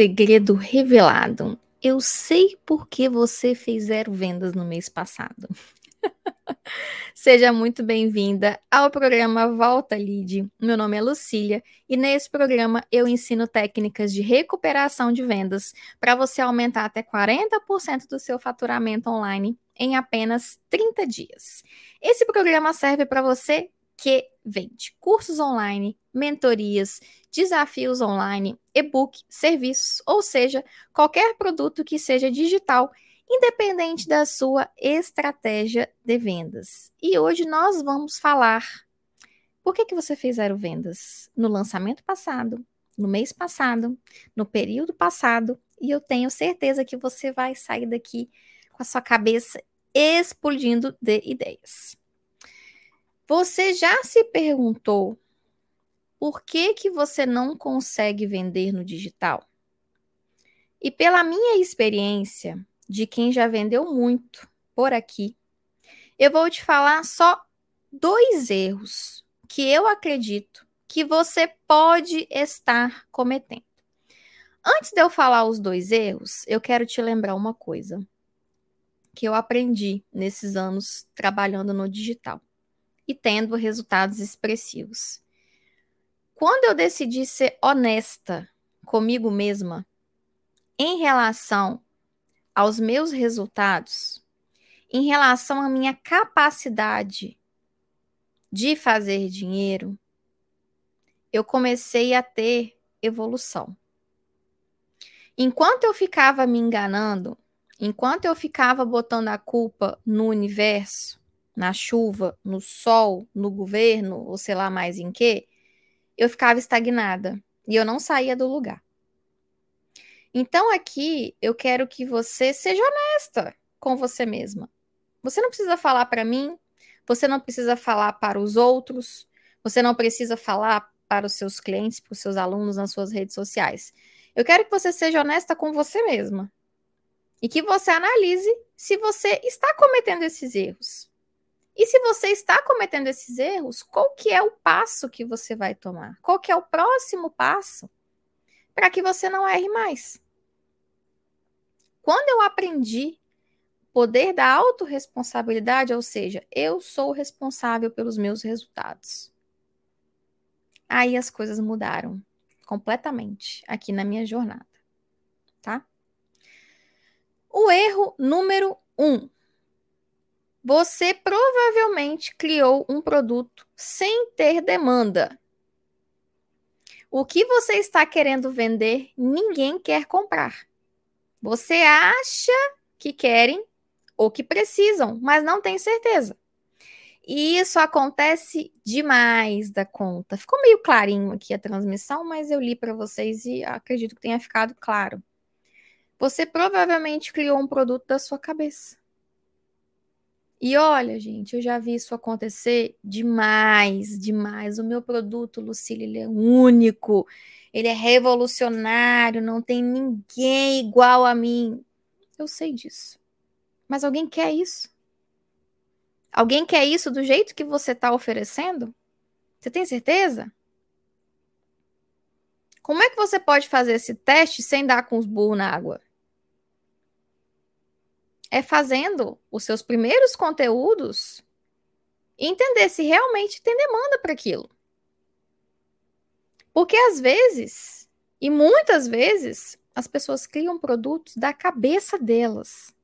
Segredo revelado. Eu sei por que você fez zero vendas no mês passado. Seja muito bem-vinda ao programa Volta Lead. Meu nome é Lucília e nesse programa eu ensino técnicas de recuperação de vendas para você aumentar até 40% do seu faturamento online em apenas 30 dias. Esse programa serve para você que vende cursos online, mentorias, desafios online, e-book, serviços, ou seja, qualquer produto que seja digital, independente da sua estratégia de vendas. E hoje nós vamos falar por que, que você fez zero vendas no lançamento passado, no mês passado, no período passado, e eu tenho certeza que você vai sair daqui com a sua cabeça explodindo de ideias. Você já se perguntou por que, que você não consegue vender no digital? E pela minha experiência, de quem já vendeu muito por aqui, eu vou te falar só dois erros que eu acredito que você pode estar cometendo. Antes de eu falar os dois erros, eu quero te lembrar uma coisa que eu aprendi nesses anos trabalhando no digital e tendo resultados expressivos. Quando eu decidi ser honesta comigo mesma em relação aos meus resultados, em relação à minha capacidade de fazer dinheiro, eu comecei a ter evolução. Enquanto eu ficava me enganando, enquanto eu ficava botando a culpa no universo, na chuva, no sol, no governo, ou sei lá mais em que, eu ficava estagnada e eu não saía do lugar. Então aqui eu quero que você seja honesta com você mesma. Você não precisa falar para mim, você não precisa falar para os outros, você não precisa falar para os seus clientes, para os seus alunos nas suas redes sociais. Eu quero que você seja honesta com você mesma e que você analise se você está cometendo esses erros. E se você está cometendo esses erros, qual que é o passo que você vai tomar? Qual que é o próximo passo para que você não erre mais? Quando eu aprendi o poder da autorresponsabilidade, ou seja, eu sou responsável pelos meus resultados. Aí as coisas mudaram completamente aqui na minha jornada, tá? O erro número um você provavelmente criou um produto sem ter demanda. O que você está querendo vender, ninguém quer comprar. Você acha que querem ou que precisam, mas não tem certeza. E isso acontece demais da conta. Ficou meio clarinho aqui a transmissão, mas eu li para vocês e acredito que tenha ficado claro. Você provavelmente criou um produto da sua cabeça. E olha, gente, eu já vi isso acontecer demais, demais. O meu produto, Lucília, ele é único, ele é revolucionário, não tem ninguém igual a mim. Eu sei disso. Mas alguém quer isso? Alguém quer isso do jeito que você está oferecendo? Você tem certeza? Como é que você pode fazer esse teste sem dar com os burros na água? É fazendo os seus primeiros conteúdos e entender se realmente tem demanda para aquilo. Porque às vezes, e muitas vezes, as pessoas criam produtos da cabeça delas.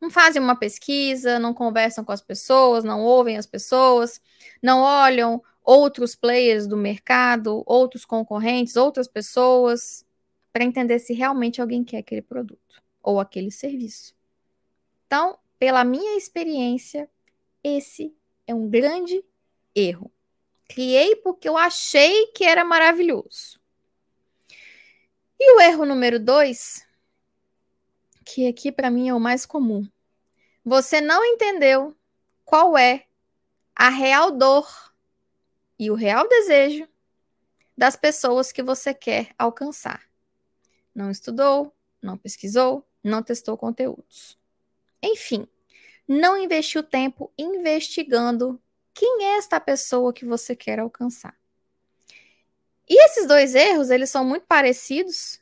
Não fazem uma pesquisa, não conversam com as pessoas, não ouvem as pessoas, não olham outros players do mercado, outros concorrentes, outras pessoas, para entender se realmente alguém quer aquele produto ou aquele serviço. Então, pela minha experiência, esse é um grande erro. Criei porque eu achei que era maravilhoso. E o erro número dois, que aqui para mim é o mais comum. Você não entendeu qual é a real dor e o real desejo das pessoas que você quer alcançar. Não estudou, não pesquisou, não testou conteúdos. Enfim, não investiu tempo investigando quem é esta pessoa que você quer alcançar. E esses dois erros, eles são muito parecidos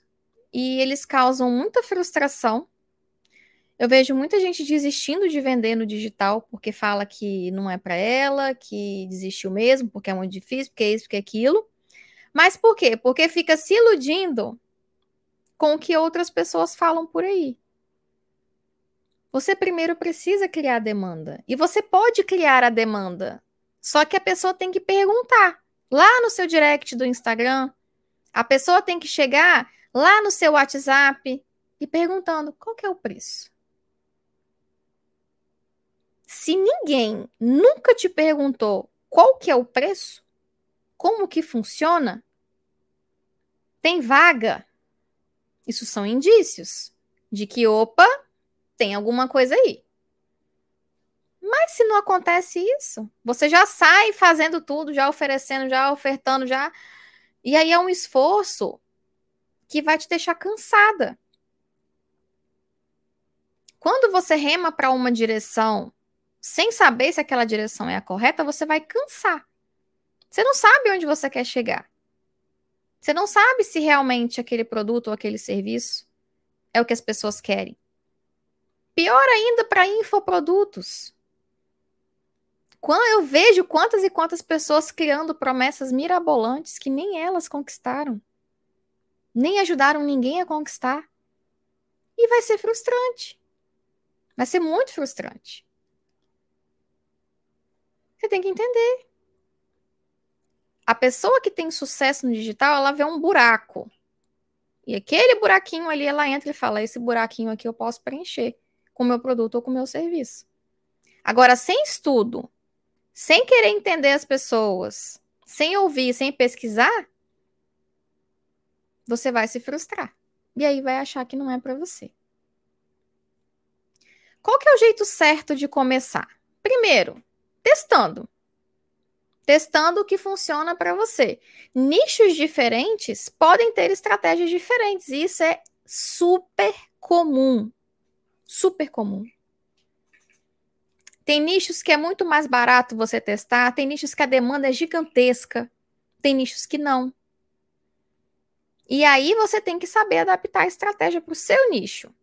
e eles causam muita frustração. Eu vejo muita gente desistindo de vender no digital porque fala que não é para ela, que desistiu mesmo, porque é muito difícil, porque é isso, porque é aquilo. Mas por quê? Porque fica se iludindo com o que outras pessoas falam por aí. Você primeiro precisa criar a demanda. E você pode criar a demanda. Só que a pessoa tem que perguntar lá no seu direct do Instagram. A pessoa tem que chegar lá no seu WhatsApp e perguntando qual é o preço. Se ninguém nunca te perguntou qual que é o preço, como que funciona, tem vaga. Isso são indícios de que, opa, tem alguma coisa aí. Mas se não acontece isso, você já sai fazendo tudo, já oferecendo, já ofertando, já. E aí é um esforço que vai te deixar cansada. Quando você rema para uma direção sem saber se aquela direção é a correta, você vai cansar. Você não sabe onde você quer chegar. Você não sabe se realmente aquele produto ou aquele serviço é o que as pessoas querem. Pior ainda para infoprodutos. Quando eu vejo quantas e quantas pessoas criando promessas mirabolantes que nem elas conquistaram, nem ajudaram ninguém a conquistar. E vai ser frustrante. Vai ser muito frustrante. Você tem que entender. A pessoa que tem sucesso no digital, ela vê um buraco. E aquele buraquinho ali, ela entra e fala: esse buraquinho aqui eu posso preencher com o meu produto ou com o meu serviço. Agora, sem estudo, sem querer entender as pessoas, sem ouvir, sem pesquisar, você vai se frustrar. E aí vai achar que não é para você. Qual que é o jeito certo de começar? Primeiro, testando. Testando o que funciona para você. Nichos diferentes podem ter estratégias diferentes. E isso é super comum super comum. Tem nichos que é muito mais barato você testar, tem nichos que a demanda é gigantesca, tem nichos que não. E aí você tem que saber adaptar a estratégia para o seu nicho.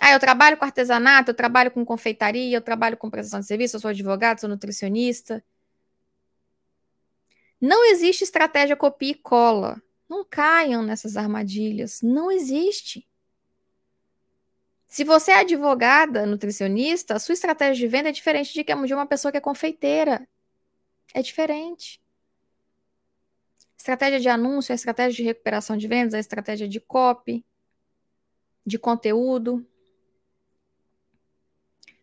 Ah, eu trabalho com artesanato, eu trabalho com confeitaria, eu trabalho com prestação de serviço, eu sou advogado, sou nutricionista. Não existe estratégia copia e cola. Não caiam nessas armadilhas. Não existe. Se você é advogada, nutricionista, a sua estratégia de venda é diferente de de uma pessoa que é confeiteira. É diferente. Estratégia de anúncio, a estratégia de recuperação de vendas, a estratégia de copy, de conteúdo.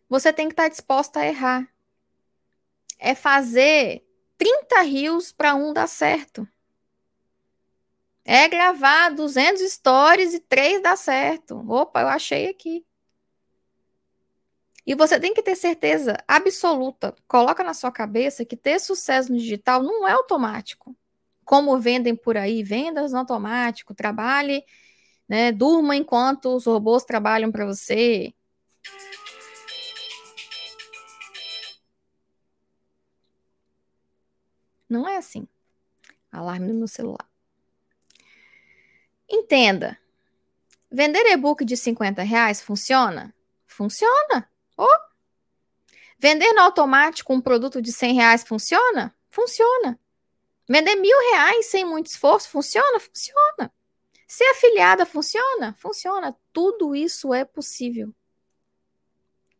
Você tem que estar disposta a errar. É fazer 30 rios para um dar certo. É gravar 200 stories e três dá certo. Opa, eu achei aqui. E você tem que ter certeza absoluta, coloca na sua cabeça que ter sucesso no digital não é automático. Como vendem por aí, vendas no automático, trabalhe, né, durma enquanto os robôs trabalham para você. Não é assim. Alarme no meu celular. Entenda. Vender e-book de 50 reais funciona? Funciona. Oh. Vender no automático um produto de 100 reais funciona? Funciona. Vender mil reais sem muito esforço funciona? Funciona. Ser afiliada funciona? Funciona. Tudo isso é possível.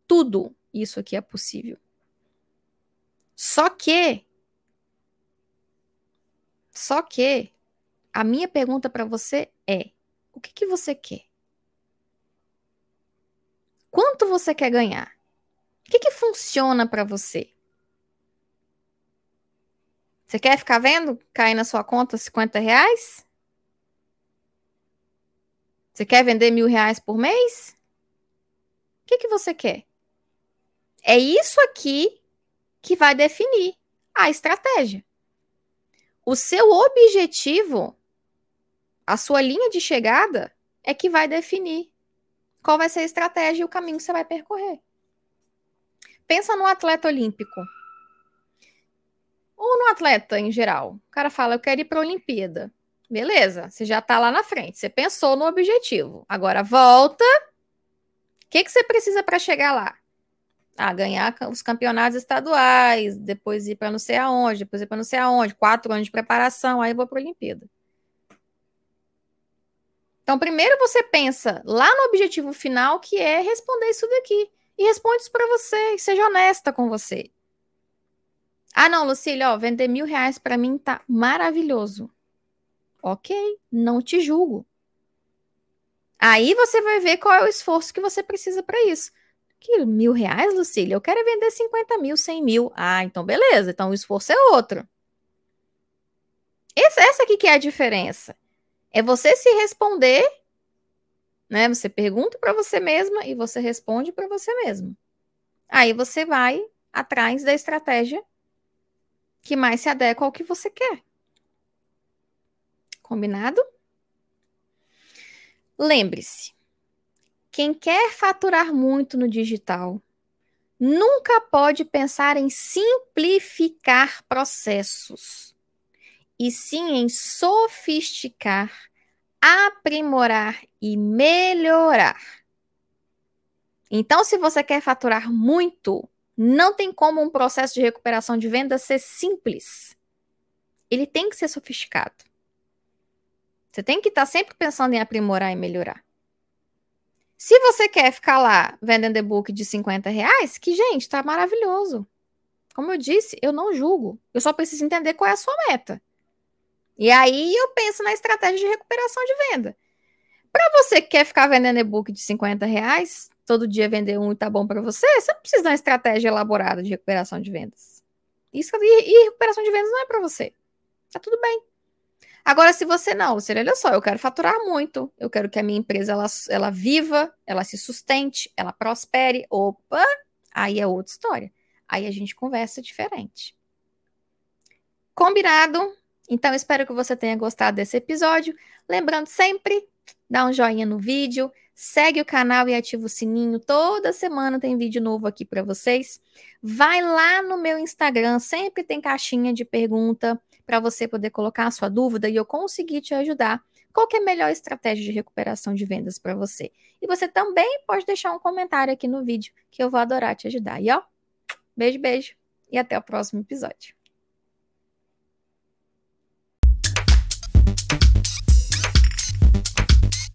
Tudo isso aqui é possível. Só que. Só que a minha pergunta para você é: o que, que você quer? Quanto você quer ganhar? O que, que funciona para você? Você quer ficar vendo cair na sua conta 50 reais? Você quer vender mil reais por mês? O que, que você quer? É isso aqui que vai definir a estratégia. O seu objetivo a sua linha de chegada é que vai definir qual vai ser a estratégia e o caminho que você vai percorrer. Pensa no atleta olímpico. atleta em geral. O cara fala, eu quero ir para a Olimpíada. Beleza, você já está lá na frente, você pensou no objetivo. Agora volta. O que, que você precisa para chegar lá? Ah, ganhar os campeonatos estaduais, depois ir para não sei aonde, depois ir para não sei aonde, quatro anos de preparação, aí vou para a Olimpíada. Então, primeiro você pensa lá no objetivo final, que é responder isso daqui. E responde isso para você, e seja honesta com você. Ah, não, Lucília, ó, vender mil reais para mim tá maravilhoso. Ok, não te julgo. Aí você vai ver qual é o esforço que você precisa para isso. Que mil reais, Lucília? Eu quero vender 50 mil, 100 mil. Ah, então beleza. Então o esforço é outro. Esse, essa aqui que é a diferença. É você se responder, né? Você pergunta para você mesma e você responde para você mesma. Aí você vai atrás da estratégia que mais se adequa ao que você quer. Combinado? Lembre-se, quem quer faturar muito no digital nunca pode pensar em simplificar processos, e sim em sofisticar, aprimorar e melhorar. Então, se você quer faturar muito, não tem como um processo de recuperação de venda ser simples. Ele tem que ser sofisticado. Você tem que estar sempre pensando em aprimorar e melhorar. Se você quer ficar lá vendendo e-book de 50 reais, que, gente, tá maravilhoso. Como eu disse, eu não julgo. Eu só preciso entender qual é a sua meta. E aí eu penso na estratégia de recuperação de venda. Para você que quer ficar vendendo e-book de 50 reais, todo dia vender um e tá bom para você, você não precisa de uma estratégia elaborada de recuperação de vendas. Isso e, e recuperação de vendas não é para você. Tá tudo bem. Agora, se você não, você olha só, eu quero faturar muito, eu quero que a minha empresa ela, ela viva, ela se sustente, ela prospere. Opa, aí é outra história. Aí a gente conversa diferente. Combinado? Então, espero que você tenha gostado desse episódio. Lembrando sempre, dá um joinha no vídeo, Segue o canal e ativa o sininho. Toda semana tem vídeo novo aqui para vocês. Vai lá no meu Instagram, sempre tem caixinha de pergunta para você poder colocar a sua dúvida e eu conseguir te ajudar. Qual é a melhor estratégia de recuperação de vendas para você? E você também pode deixar um comentário aqui no vídeo, que eu vou adorar te ajudar. E ó, beijo, beijo e até o próximo episódio.